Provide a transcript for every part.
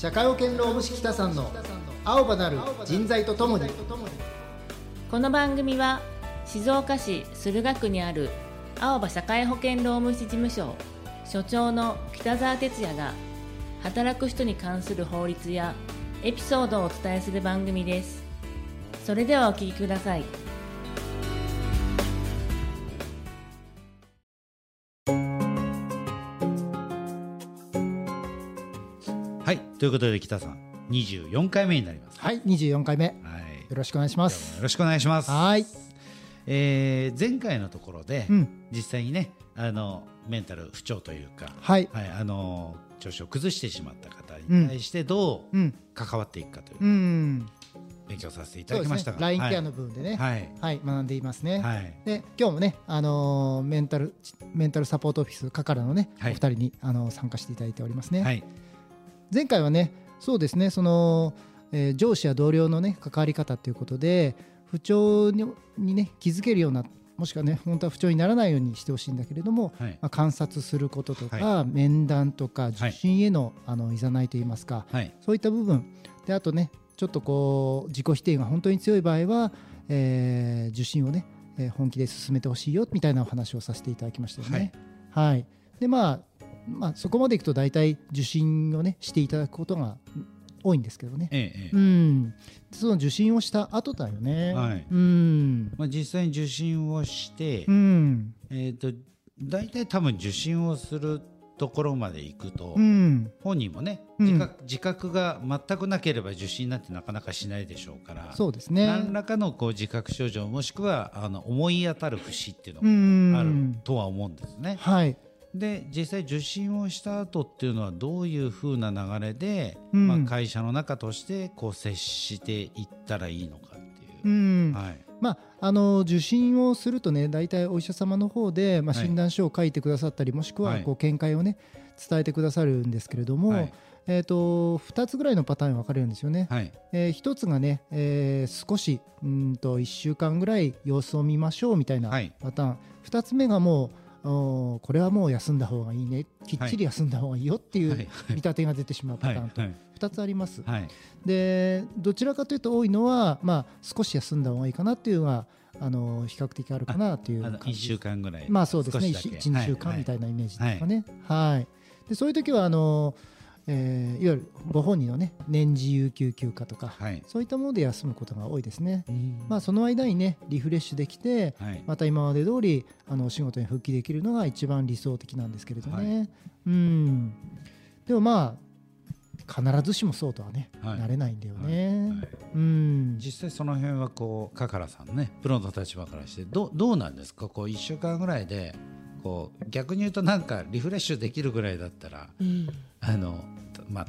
社会保険労務士北さんの青葉なる人材とともに。この番組は静岡市駿河区にある青葉社会保険労務士事務所所長の北澤哲也が働く人に関する法律やエピソードをお伝えする番組です。それではお聞きください。ということで北さん24回目になります。はい24回目。よはい。ろしくお願いします。よろしくお願いします。はい。えー前回のところで、うん。実際にねあのメンタル不調というか、はい。あの調子を崩してしまった方に対してどううん。関わっていくかといううん勉強させていただきました。が、LINE ケアの部分でね。はい。はい学んでいますね。はい。で今日もね、あのーメンタルメンタルサポートオフィスカカラのね、はい。お二人に、あのー参加していただいておりますね、はい前回はねそうですねその、えー上司や同僚のね関わり方ということで不調ににね気づけるようなもしくはね本当は不調にならないようにしてほしいんだけれども、はい。まあ、観察することとか、は面談とか受診への,、あのいざないといいますか、はい。そういった部分。であとねちょっとこう自己否定が本当に強い場合は、えー受診をね、えー本気で進めてほしいよみたいなお話をさせていただきましたよね。はい、でまあまあそこまでいくと大体受診をねしていただくことが多いんですけどね。ええええうん、その受診をした後だよね。はいうん、まあ、実際に受診をして、うん、えー、と大体多分受診をするところまで行くと、うん、本人もねうん自覚,、自覚が全くなければ受診なんてなかなかしないでしょうからそうですね。何らかのこう自覚症状もしくはあの思い当たる節っていうのうんがあるとは思うんですね。はい。で実際受診をした後っていうのはどういうふうな流れで、うん。まあ、会社の中としてこう接していったらいいのかっていう。う。ん、はい。まあ、あの受診をするとね大体お医者様の方で、まあ、はい。診断書を書いてくださったり、もしくははい。こう見解をね伝えてくださるんですけれども、はい。えー、と2つぐらいのパターンに分かれるんですよね。はい。え1つがね、えー少しうんと1週間ぐらい様子を見ましょうみたいなはい。パターン、2つ目がもうこれはもう休んだ方がいいねきっちり休んだ方がいいよっていうはい。見立てが出てしまうパターンと。はい。2つあります。はい。でどちらかというと多いのは、まあ、少し休んだ方がいいかなっていうのがあの比較的あるかなという1感じ週間ぐらい。まあそうですね。少しだけ。12週間みたいなイメージですかね。はい、でそういう時はあの、えーいわゆるご本人のね年次有給休暇とか、はい。そういったもので休むことが多いですね、まあその間にねリフレッシュできて、はい。また今まで通りあのお仕事に復帰できるのが一番理想的なんですけれどね、うん。でもまあ必ずしもそうとはね、はい。なれないんだよね、はい。うん。実際その辺はこうカカラさんのねプロの立場からしてどうどうなんですか？こう1週間ぐらいでこう逆に言うとなんかリフレッシュできるぐらいだったら、あのまあ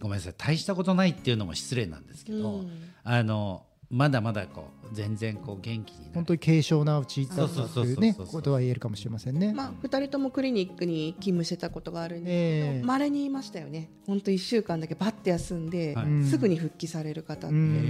ごめんなさい大したことないっていうのも失礼なんですけど、あのまだまだこう全然こう元気にな本当に軽症なうちだったそうそうそうそうという。ねことは言えるかもしれませんね。まあ、2人ともクリニックに勤務してたことがあるんですええけどまれ、にいましたよね。本当1週間だけバッて休んで、はい。すぐに復帰される方って、うん。へ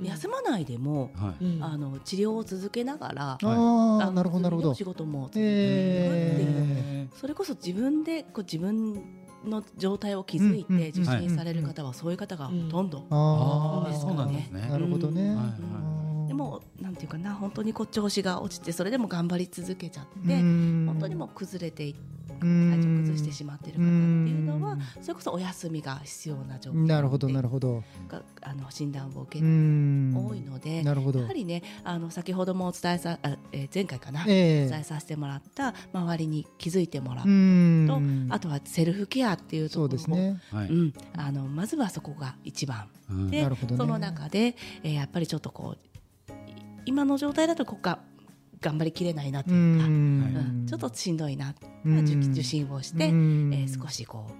休まないでも、ーはい。うん。あの治療を続けながら、ああなるほどなるほど。お仕。事も続けていくっていう、えそれこそ自分でこう自分の状態を気づいて受診される方はそういう方がほとんど、ですね。あなるほどね。はいはいでもなんていうかな本当にこう調子が落ちてそれでも頑張り続けちゃって、うん。本当にもう崩れてい体うん調崩してしまっている方っていうのはそれこそお休みが必要な状況なるほどなるほど。があの診断を受けうるん多いので、なるほど。やはりねあの先ほどもお伝えさあ、えー前回かな、ええ。お伝えさせてもらった周りに気づいてもらううと、んあとはセルフケアっていうとそうころですね。はい。うん、あのまずはそこが一番、うん。で、なるほどね。その中で、えーやっぱりちょっとこうい今の状態だとここが頑張りきれないなとういうか、ん。うん。ちょっとしんどいな、うん。受受診をして、うん。えー少しこう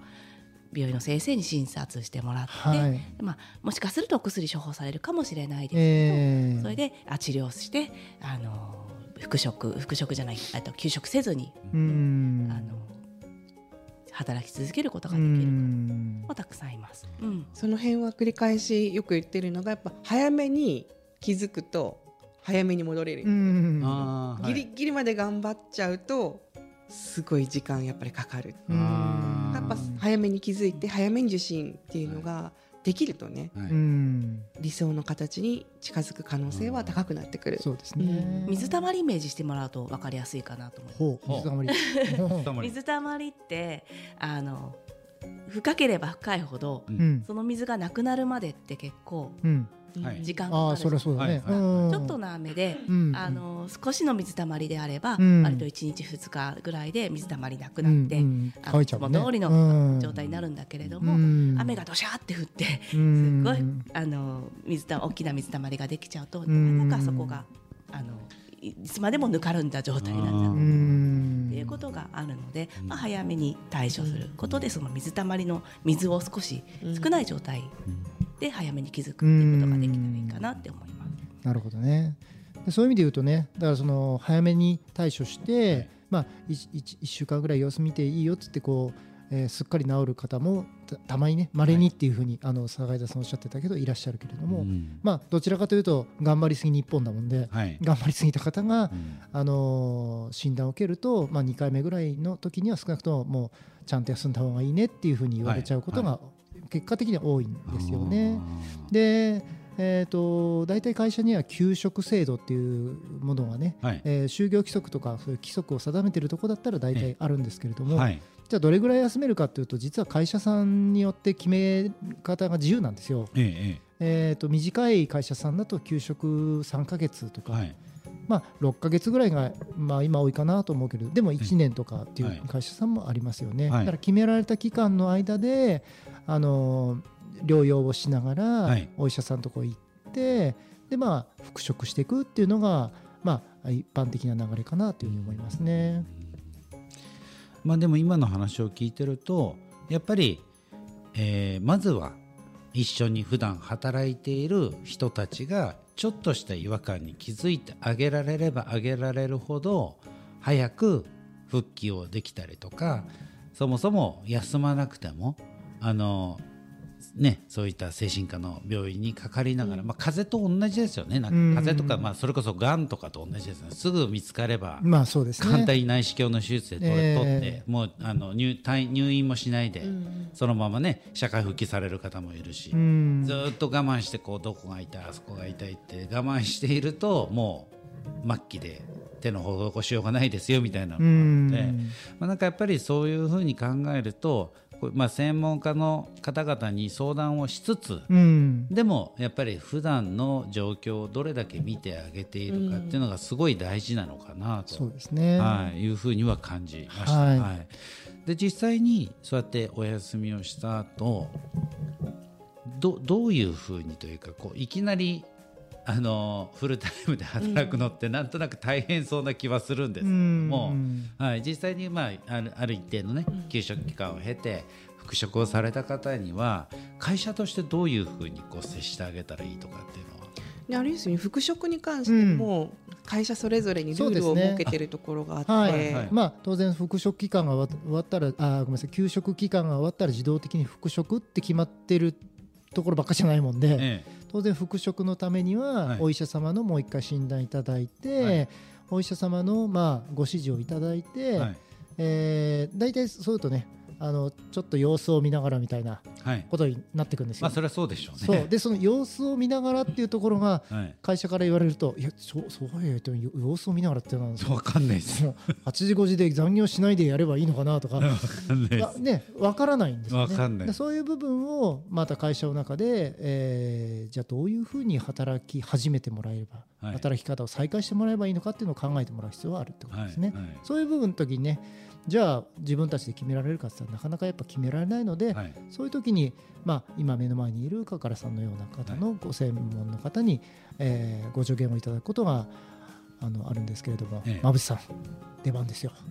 病院の先生に診察してもらって、はい。まあ、もしかするとお薬処方されるかもしれないですけど、ええ。それであ治療して、あのー復職復職じゃないあと休職せずに、うん。あの働き続けることがうできるん方もたくさんいます。うん。その辺は繰り返しよく言ってるのがやっぱ早めに気づくと早めに戻れる、うん。あーはい。ギリギリまで頑張っちゃうとすごい時間やっぱりかかる。あー。っぱ早めに気づいて早めに受診っていうのができるとね、はい。うん。理想の形に近づく可能性は高くなってくる。そうですね。水たまりイメージしてもらうと分かりやすいかなと思いますほう。水たまり。水たまり。ってあの深ければ深いほどううん。その水がなくなるまでって結構うん。はい時間かかるああそりゃそうだね。ちょっとの雨で、うん。あの少しの水たまりであれば、うん。割と1日2日ぐらいで水たまりなくなって、うんうん。いちゃうもんね。いつも通りうん。の状態になるんだけれども、うん。雨がどしゃーって降ってすごいあの水た大きな水たまりができちゃうとなかなかそこがあのいいつまでもぬかるんだ状態になっちゃうっていうことがあるので、まあ、早めに対処することでその水たまりの水を少し少ない状態で早めに気づくっていうことができたらいいかなって思います。なるほどね。でそういう意味で言うとねだからその早めに対処して、まあ、1, 週間ぐらい様子見ていいよっつってこう、えーすっかり治る方もたたまにねまれにっていうふうに、あの坂井田さんおっしゃってたけどいらっしゃるけれども、うん。まあどちらかというと頑張りすぎ日本だもんで、はい。頑張りすぎた方が、うん。あのー診断を受けると、まあ、2回目ぐらいの時には少なくとももうちゃんと休んだ方がいいねっていうふうに言われちゃうことが結果的には多いんですよね。で、えー、と大体会社には給食制度っていうものがね、はい。えー就業規則とかそういう規則を定めているところだったら大体あるんですけれども、はい。じゃあどれぐらい休めるかというと実は会社さんによって決め方が自由なんですよ。えええー、と短い会社さんだと給食3ヶ月とか、ええはい。まあ、6ヶ月ぐらいが、まあ、今多いかなと思うけどでも1年とかっていはい。う会社さんもありますよね、はい。だから決められた期間の間で、あのー療養をしながら、はいお医者さんのとこ行ってで、まあ、復職していくっていうのが、まあ、一般的な流れかなというふうに思いますね。まあでも今の話を聞いてるとやっぱり、えーまずは一緒に普段働いている人たちがちょっとした違和感に気づいてあげられればあげられるほど早く復帰をできたりとかそもそも休まなくてもあのね、そういった精神科の病院にかかりながら、まあ、風邪と同じですよね。なんかうん。風邪とか、まあ、それこそがんとかと同じですね。すぐ見つかればまあそうですね。簡単に内視鏡の手術で取,、ええ。取ってもうあの入退入院もしないで、そのままね社会復帰される方もいるし、うん。ずーっと我慢してこうどこが痛いあそこが痛いって我慢しているともう末期で手の施しようがないですよみたいなのうがあって、ん。まあ、なんかやっぱりそういうふうに考えるとまあ、専門家の方々に相談をしつつ、うん。でもやっぱり普段の状況をどれだけ見てあげているかっていうのがすごい大事なのかなと、そうですね。はい、いうふうには感じました。はい。はい。で実際にそうやってお休みをした後どどういうふうにというかこういきなりあのフルタイムで働くのってなんとなく大変そうな気はするんです。けども、うんはい、実際に、まあ、あるある一定の、ね、休職期間を経て復職をされた方には会社としてどういうふうにこう接してあげたらいいとかっていうのは？であれですよね。復職に関しても、会社それぞれにルールを設けてるところがあって、はいはい。まあ、当然復職期間が終わったらあーごめんなさい休職期間が終わったら自動的に復職って決まってるところばっかじゃないもんで、え当然復職のためにははい。お医者様のもう一回診断いただいて、はい。お医者様のまあご指示をいただいて、えはい。えー大体そういうとねあのちょっと様子を見ながらみたいなはいことになってくるんですよ。まあ、それはそうでしょうね。そうでその様子を見ながらっていうところがはい、会社から言われるといやそうそうやと様子を見ながらってなんですよわかんないです。もう8時5時で残業しないでやればいいのかなとかわかんないでわね分からないんですよね。わかんないでそういう部分をまた会社の中で、えーじゃあどういうふうに働き始めてもらえれば、はい働き方を再開してもらえばいいのかっていうのを考えてもらう必要はあるってことですね。はいはいそういう部分の時にねじゃあ自分たちで決められるかって言ったらなかなかやっぱ決められないので、はいそういう時に、まあ、今目の前にいるカカラさんのような方のご専門の方に、えーご助言をいただくことがあのあるんですけれども、ええ。まぶしさん出番ですよ。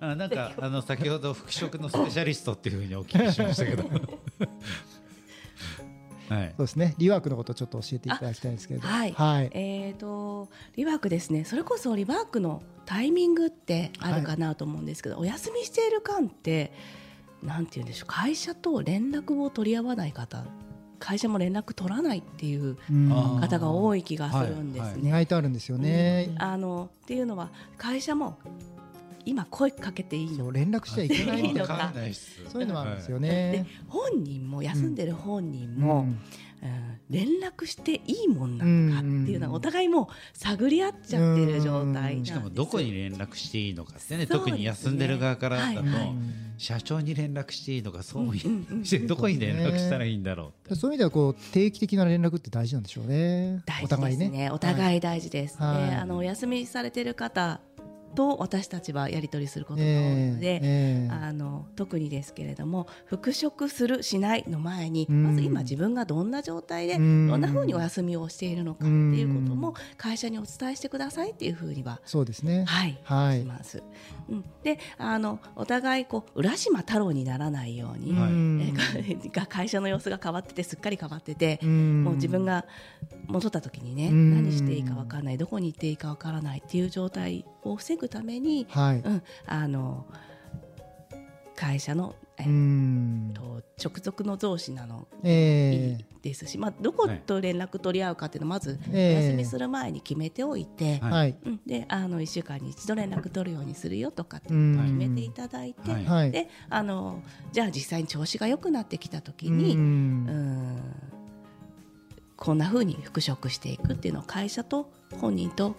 あなんかあの先ほど復職のスペシャリストっていうふうにお聞きしましたけど。はい。そうですね。リワークのことをちょっと教えていただきたいんですけれど。はい、はい。えー、とリワークですね。それこそリワークのタイミングってあるかなと思うんですけど、お休みしている間ってなんて言うんでしょう。会社と連絡を取り合わない方。会社も連絡取らないっていう方が多い気がするんですはい。ね。意外とあるんですよね。あのっていうのは会社も今声かけていいの。連絡しちゃいけないみたいないいのか。そういうのもあるんですよでね。本人も休んでる本人も、うん。うん連絡していいもんなのかっていうのはお互いもう探り合っちゃってる状態なんですしかもどこに連絡していいのかってねそうですね特に休んでる側からだと、はいはい。社長に連絡していいのかそういう、うんうんうん。どこに連絡したらいいんだろうって。そういう意味ではこう定期的な連絡って大事なんでしょうね。大お互いね。事ですね。お互い大事です、はい。であのお休みされてる方と私たちはやり取りすることが多いえので、ええあの特にですけれども復職するしないの前にうん。まず今自分がどんな状態でどうん。んなふうにお休みをしているのかっていうことも会社にお伝えしてくださいっていうふうにはそうですね。はい、はい。します。うん、であのお互いこう浦島太郎にならないように、はい。が会社の様子が変わっててすっかり変わってて、うん。もう自分が戻った時にね、うん。何していいかわからないどこに行っていいかわからないっていう状態を防ぐために、はい。うん、あの会社の、えうん。と直属の上司なのええですし、まあ、どこと連絡取り合うかっていうのをまずおええ休みする前に決めておいて、はいであの1週間に一度連絡取るようにするよとかってうん決めていただいて、はいはい。であのじゃあ実際に調子が良くなってきた時うに、うんんこんな風に復職していくっていうのを会社と本人と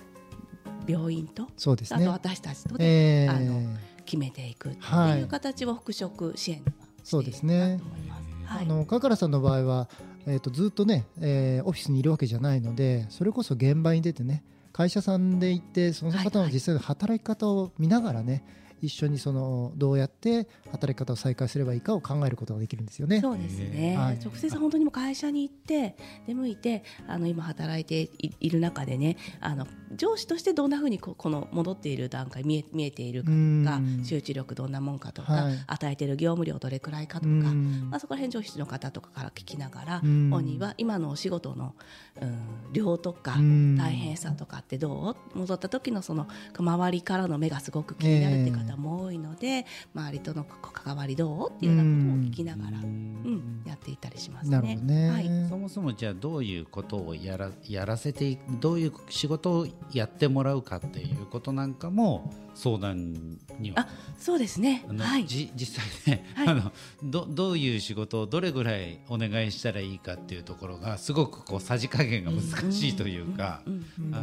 病院と、そうですね。あと。私たちとでええ。あの決めていくってはい。いう形を復職支援はそうですねしているかなと思います。はい。あのカカラさんの場合は、えー、とずっとね、えーオフィスにいるわけじゃないのでそれこそ現場に出てね会社さんで行ってその方の実際の働き方を見ながらね、一緒にそのどうやって働き方を再開すればいいかを考えることができるんですよね。そうですね、はい。直接本当にもう会社に行って出向いてあの今働いていいる中でねあの上司としてどんなふうにここの戻っている段階見え見えているかとかうん。集中力どんなもんかとか、はい。与えている業務量どれくらいかとか、うん。まあ、そこら辺上司の方とかから聞きながら、うん本人は今のお仕事の、うん、量とかうん。大変さとかってどう？戻った時のその周りからの目がすごく気になるって方も多いので、周りとの関わりどうっていうようなことを聞きながら、うん。やっていったりしますね。なるほどね。はい。そもそもじゃあどういうことをやらやらせていどういう仕事をやってもらうかっていうことなんかも相談には。あそうですね。あのはい。じ実際ね、はい。あのどどういう仕事をどれぐらいお願いしたらいいかっていうところがすごくこうさじ加減が難しいというか、うんうんは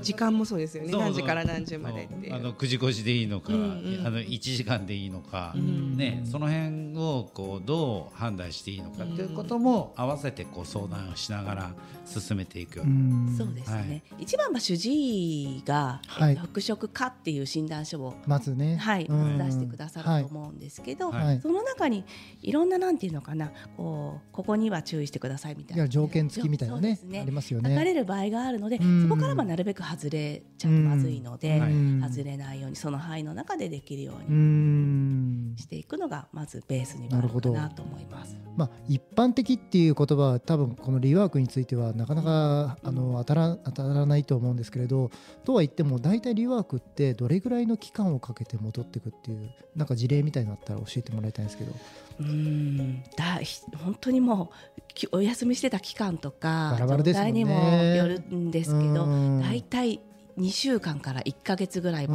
い。時間もそうですよね。何時から何時までっていう。あの9時5時でいいのか、うんうん。あの1時間でいいのか、ん。ね、その辺をこうどう判断していいのかっていうことも合わせてこう相談をしながら進めていくようそうですね、はい。一番は主治医が、はい。えっと復職かっていう診断書を、まずね、はいうん。出してくださると思うんですけど、はい。その中にいろんななんていうのかなこうここには注意してくださいみたいな。条件付きみたいなねそうですありますよ書かね。れる場合があるので、うん。そこからはなるべく外れちゃうとまずいので、うん。外れないようにその範囲の中でできるよううにんしていくのがまずベースになるかなと思います。まあ、一般的っていう言葉は多分このリワークについてはなかなかあの当たら当たらないと思うんですけれどとは言っても大体リワークってどれぐらいの期間をかけて戻っていくっていうなんか事例みたいなのあったら教えてもらいたいんですけど。うーん。だひ本当にもうきお休みしてた期間とかバラバラ状態にもよるんですけどうん。大体2週間から1か月ぐらいう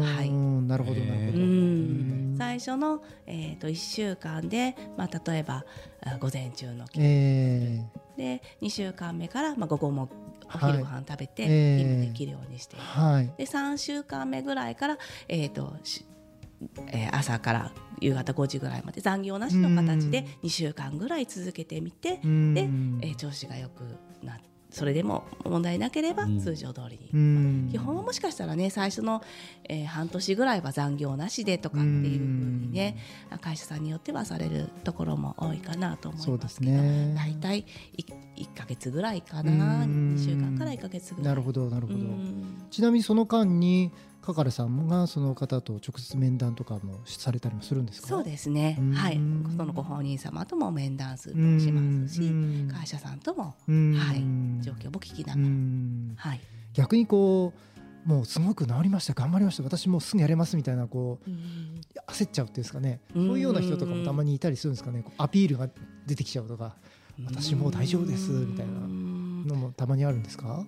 は、い。なるほどなるほど、最初の、えー、と1週間で、まあ、例えばあ午前中のえで2週間目から、まあ、午後もお昼ご飯食べてはできるようにしてはい。で3週間目ぐらいから、えーとしえー朝から夕方5時ぐらいまで残業なしの形で2週間ぐらい続けてみて、うん。で、えー調子が良くなそれでも問題なければうん。通常通りに、うん。基本はもしかしたらね最初の、えー半年ぐらいは残業なしでとかっていうふうにね会社さんによってはされるところも多いかなと思いうますけどね。大体 1, か月ぐらいかなうん。2週間から1か月ぐらい。なるほどなるほど、うん。ちなみにその間にカカレさんがその方と直接面談とかもされたりもするんですか？そうですね。うん。はい。そのご本人様とも面談すうんしますしうん。会社さんともうん。はい。状況も聞きなうがら。ん。はい。逆にこうもうすごく治りました頑張りました私もうすぐやれますみたいなこう焦っちゃうっていうんですかね。うん。そういうような人とかもたまにいたりするんですかね。アピールが出てきちゃうとか私もう大丈夫ですみたいなうんのもたまにあるんですか？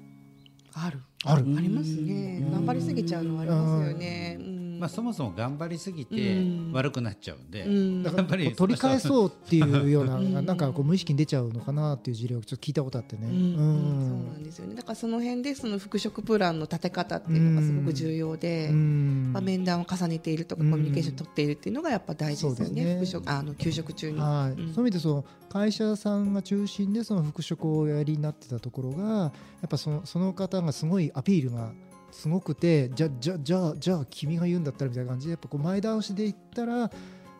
ある。ある。うんありますね。うん。頑張りすぎちゃうのはありますよね。うんまあ、そもそも頑張りすぎてうん。悪くなっちゃうんで、うん。だからやっぱり取り返そうっていうようなうんなんかこう無意識に出ちゃうのかなっていう事例をちょっと聞いたことあってね。うん。うん。そうなんですよね。だからその辺でその復職プランの立て方っていうのがすごく重要で、うん。まあ、面談を重ねているとかうん。コミュニケーションを取っているっていうのがやっぱ大事ですよね。ね。復職あの休職中に。はい。うん。そういう意味でその会社さんが中心でその復職をおやりになってたところがやっぱそのその方がすごいアピールがすごくてじゃじゃじゃあじゃあ君が言うんだったらみたいな感じでやっぱこう前倒しで言ったら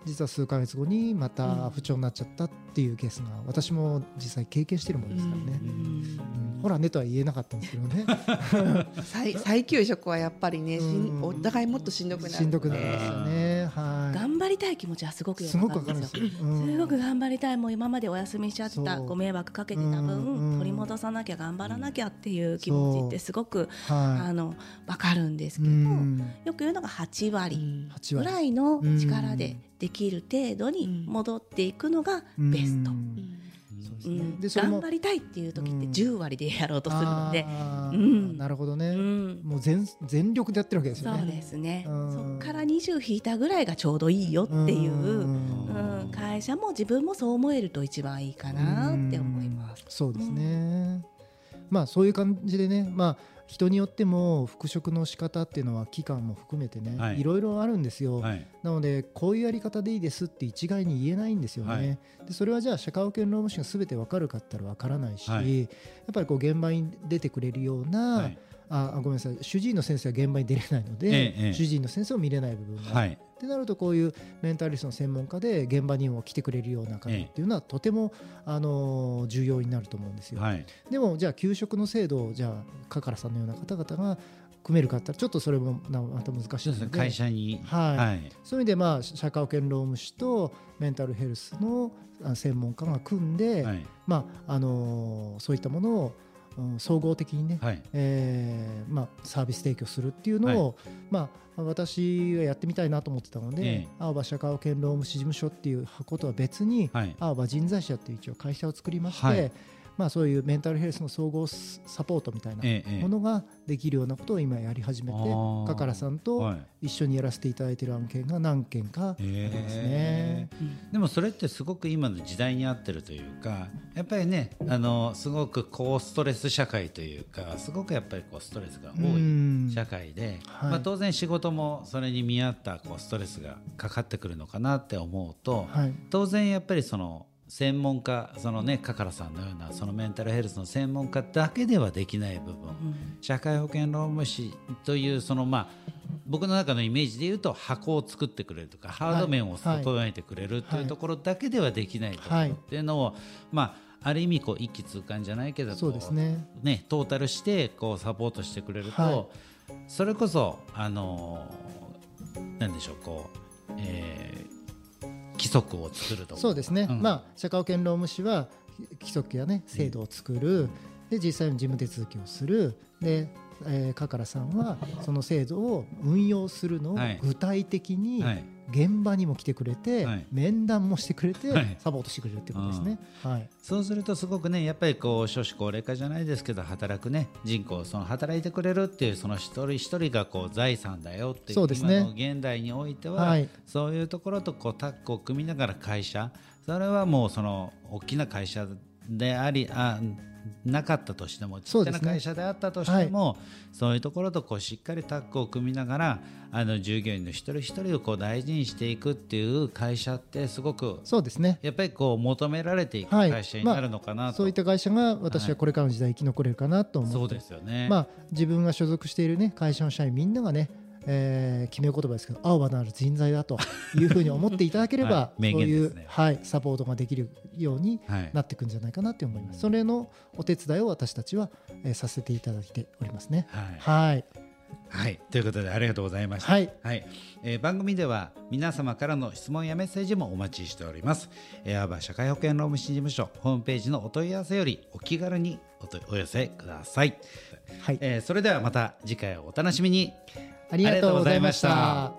実は数ヶ月後にまた不調になっちゃったっていうケースが私も実際経験してるものですからね。うんうんほらねとは言えなかったんですけどね。再再休職はやっぱりね、お互いもっとしんどくなるしんどくなりますよね。はい。頑張りたい気持ちはすごくよくわかるんですよ。ですごく頑張りたい。もう今までお休みしちゃったご迷惑かけてた分、うん取り戻さなきゃ頑張らなきゃっていう気持ちってすごく、はあの分かるんですい。けど、うん。よく言うのが8割。八割。ぐらいの力でできる程度に戻っていくのがベスト。頑張りたいっていう時ってうん。10割でやろうとするので、うん。なるほどね、うん。もう全全力でやってるわけですよね。そうですね、うん。そこから20引いたぐらいがちょうどいいよっていう、うん。うん、会社も自分もそう思えると一番いいかなって思います。そうですね。まあそういう感じでね、まあ人によっても復職の仕方っていうのは期間も含めてね、はい。い、ろいろあるんですよ。はい。なのでこういうやり方でいいですって一概に言えないんですよね。はい。でそれはじゃあ社会保険労務士がすべてわかるかったらわからないし、はい。やっぱりこう現場に出てくれるような、はいああごめんなさい。主治医の先生は現場に出れないので、ええええ。主治医の先生を見れない部分がはい。ってなるとこういうメンタリストの専門家で現場にも来てくれるような方っていうのはとても、あのー重要になると思うんですよ。はい。でもじゃあ給食の制度をじゃあカカラさんのような方々が組めるかったらちょっとそれもなまた難しいので。会社に。はい。はい。そういう意味でまあ社会保険労務士とメンタルヘルスのあ専門家が組んで、はい。まああのーそういったものを、うん総合的にね、はい。えーまあ、サービス提供するっていうのを、まあ、私はやってみたいなと思ってたので、ええ。青葉社会保険労務士事務所っていう箱とは別に、はい。青葉人材社っていう一応会社を作りまして、はいまあ、そういうメンタルヘルスの総合スサポートみたいなものができるようなことを今やり始めて、カカラさんとはい。一緒にやらせていただいている案件が何件かありますね。でもそれってすごく今の時代に合ってるというかやっぱりねあのすごく高ストレス社会というかすごくやっぱりこうストレスが多うん。い社会で、はい。まあ、当然仕事もそれに見合ったこうストレスがかかってくるのかなって思うと、はい。当然やっぱりその専門家そのねカカラさんのようなそのメンタルヘルスの専門家だけではできない部分、社会保険労務士というそのまあ僕の中のイメージで言うと箱を作ってくれるとかハード面を整えてくれるというところだけではできないところはい。っていうのを、まあある意味こう一気通貫じゃないけどそうですね。ねトータルしてこうサポートしてくれると、はい。それこそあのーなんでしょうこう、えー規則を作ると。かそうですね、うん。まあ、社会保険労務士は規則や、ね、制度を作る、で実際の事務手続きをする。で、えー、カカラさんはその制度を運用するのをはい。具体的にはい現場にも来てくれて、はい。面談もしてくれて、はい。サポートしてくれるってことですね。はい。そうするとすごくねやっぱりこう少子高齢化じゃないですけど働くね人口その働いてくれるっていうその一人一人がこう財産だよっていうそうですね。今の現代においては、はい。そういうところとこうタッグを組みながら会社それはもうその大きな会社でありあなかったとしてもちっちゃな会社であったとしてもそう,、いうところとこうしっかりタッグを組みながらあの従業員の一人一人をこう大事にしていくっていう会社ってすごくそうですね。やっぱりこう求められていくはい。会社になるのかなと、そういった会社が私はこれからの時代生き残れるかなと思って、そうですよね。まあ、自分が所属している、ね、会社の社員みんながね、えー決め言葉ですけど青葉なる人材だというふうに思っていただければ、はい名そういう、ねはい、サポートができるようにはいなっていくんじゃないかなと思います。それのお手伝いを私たちは、えーさせていただいておりますね。はいはい、はい、ということでありがとうございました。はいえー番組では皆様からの質問やメッセージもお待ちしております。エアバ社会保険労務士事務所ホームページのお問い合わせよりお気軽にお寄せください。はい、えーそれではまた次回をお楽しみに。ありがとうございました。